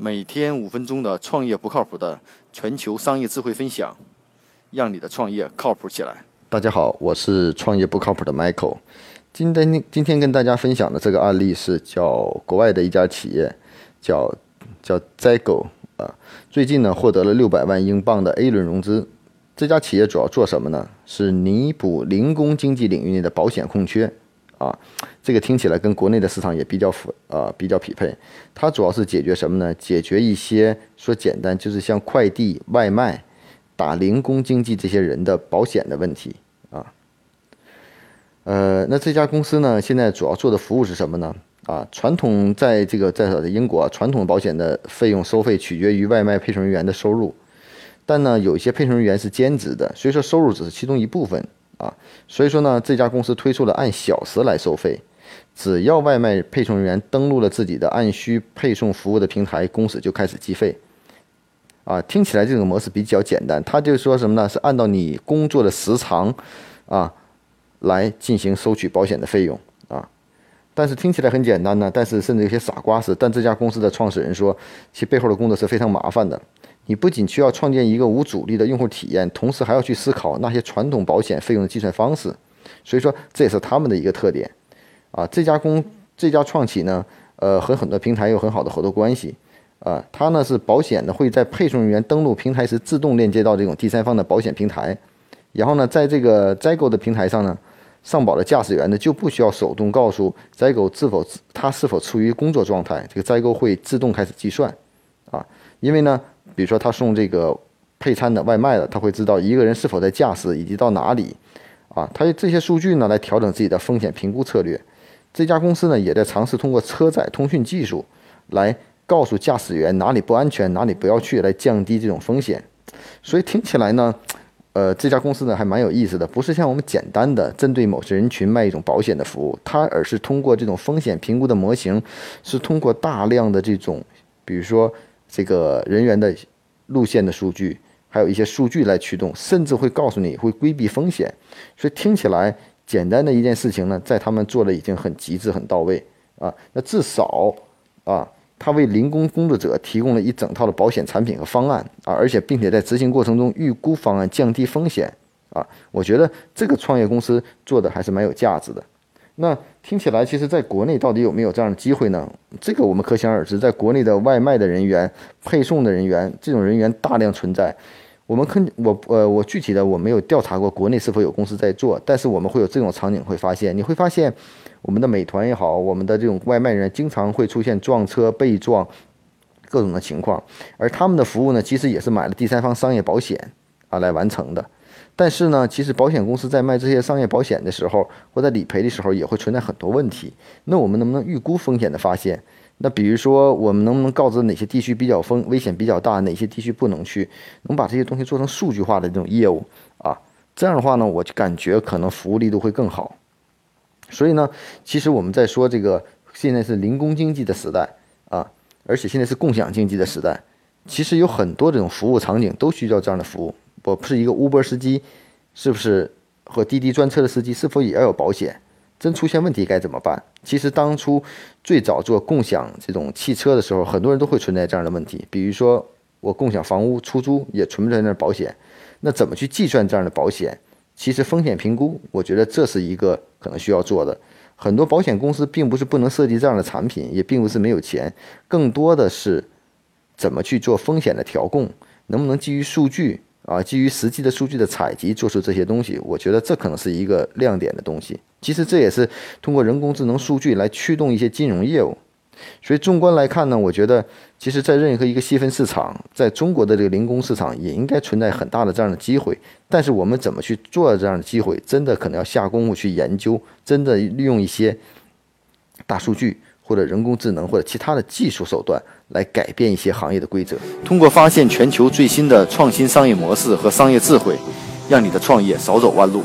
每天五分钟的创业不靠谱的全球商业智慧分享，让你的创业靠谱起来。大家好，我是创业不靠谱的 Michael。今天今天跟大家分享的这个案例是叫国外的一家企业，叫叫 Zago 啊，最近呢获得了六百万英镑的 A 轮融资。这家企业主要做什么呢？是弥补零工经济领域内的保险空缺。啊，这个听起来跟国内的市场也比较符，呃，比较匹配。它主要是解决什么呢？解决一些说简单就是像快递、外卖、打零工经济这些人的保险的问题啊。呃，那这家公司呢，现在主要做的服务是什么呢？啊，传统在这个在英国，传统保险的费用收费取决于外卖配送人员的收入，但呢，有一些配送人员是兼职的，所以说收入只是其中一部分。啊，所以说呢，这家公司推出了按小时来收费，只要外卖配送人员登录了自己的按需配送服务的平台，公司就开始计费。啊，听起来这种模式比较简单，他就说什么呢？是按照你工作的时长，啊，来进行收取保险的费用啊。但是听起来很简单呢，但是甚至有些傻瓜式。但这家公司的创始人说，其背后的工作是非常麻烦的。你不仅需要创建一个无阻力的用户体验，同时还要去思考那些传统保险费用的计算方式。所以说，这也是他们的一个特点。啊，这家公这家创企呢，呃，和很多平台有很好的合作关系。啊，它呢是保险呢会在配送人员登录平台时自动链接到这种第三方的保险平台，然后呢，在这个摘购的平台上呢，上保的驾驶员呢就不需要手动告诉摘购是否他是否处于工作状态，这个摘购会自动开始计算。啊，因为呢。比如说他送这个配餐的外卖的，他会知道一个人是否在驾驶以及到哪里，啊，他这些数据呢来调整自己的风险评估策略。这家公司呢也在尝试通过车载通讯技术来告诉驾驶员哪里不安全，哪里不要去，来降低这种风险。所以听起来呢，呃，这家公司呢还蛮有意思的，不是像我们简单的针对某些人群卖一种保险的服务，它而是通过这种风险评估的模型，是通过大量的这种，比如说。这个人员的路线的数据，还有一些数据来驱动，甚至会告诉你会规避风险，所以听起来简单的一件事情呢，在他们做的已经很极致、很到位啊。那至少啊，他为零工工作者提供了一整套的保险产品和方案啊，而且并且在执行过程中预估方案，降低风险啊。我觉得这个创业公司做的还是蛮有价值的。那听起来，其实在国内到底有没有这样的机会呢？这个我们可想而知，在国内的外卖的人员、配送的人员，这种人员大量存在。我们肯我呃，我具体的我没有调查过国内是否有公司在做，但是我们会有这种场景会发现，你会发现我们的美团也好，我们的这种外卖人员经常会出现撞车、被撞各种的情况，而他们的服务呢，其实也是买了第三方商业保险啊来完成的。但是呢，其实保险公司在卖这些商业保险的时候，或在理赔的时候，也会存在很多问题。那我们能不能预估风险的发现？那比如说，我们能不能告知哪些地区比较风危险比较大，哪些地区不能去？能把这些东西做成数据化的这种业务啊？这样的话呢，我就感觉可能服务力度会更好。所以呢，其实我们在说这个现在是零工经济的时代啊，而且现在是共享经济的时代，其实有很多这种服务场景都需要这样的服务。我不是一个 Uber 司机，是不是和滴滴专车的司机是否也要有保险？真出现问题该怎么办？其实当初最早做共享这种汽车的时候，很多人都会存在这样的问题。比如说我共享房屋出租也存在那保险，那怎么去计算这样的保险？其实风险评估，我觉得这是一个可能需要做的。很多保险公司并不是不能设计这样的产品，也并不是没有钱，更多的是怎么去做风险的调控，能不能基于数据？啊，基于实际的数据的采集做出这些东西，我觉得这可能是一个亮点的东西。其实这也是通过人工智能数据来驱动一些金融业务。所以纵观来看呢，我觉得其实在任何一个细分市场，在中国的这个零工市场也应该存在很大的这样的机会。但是我们怎么去做这样的机会，真的可能要下功夫去研究，真的利用一些大数据。或者人工智能或者其他的技术手段来改变一些行业的规则，通过发现全球最新的创新商业模式和商业智慧，让你的创业少走弯路。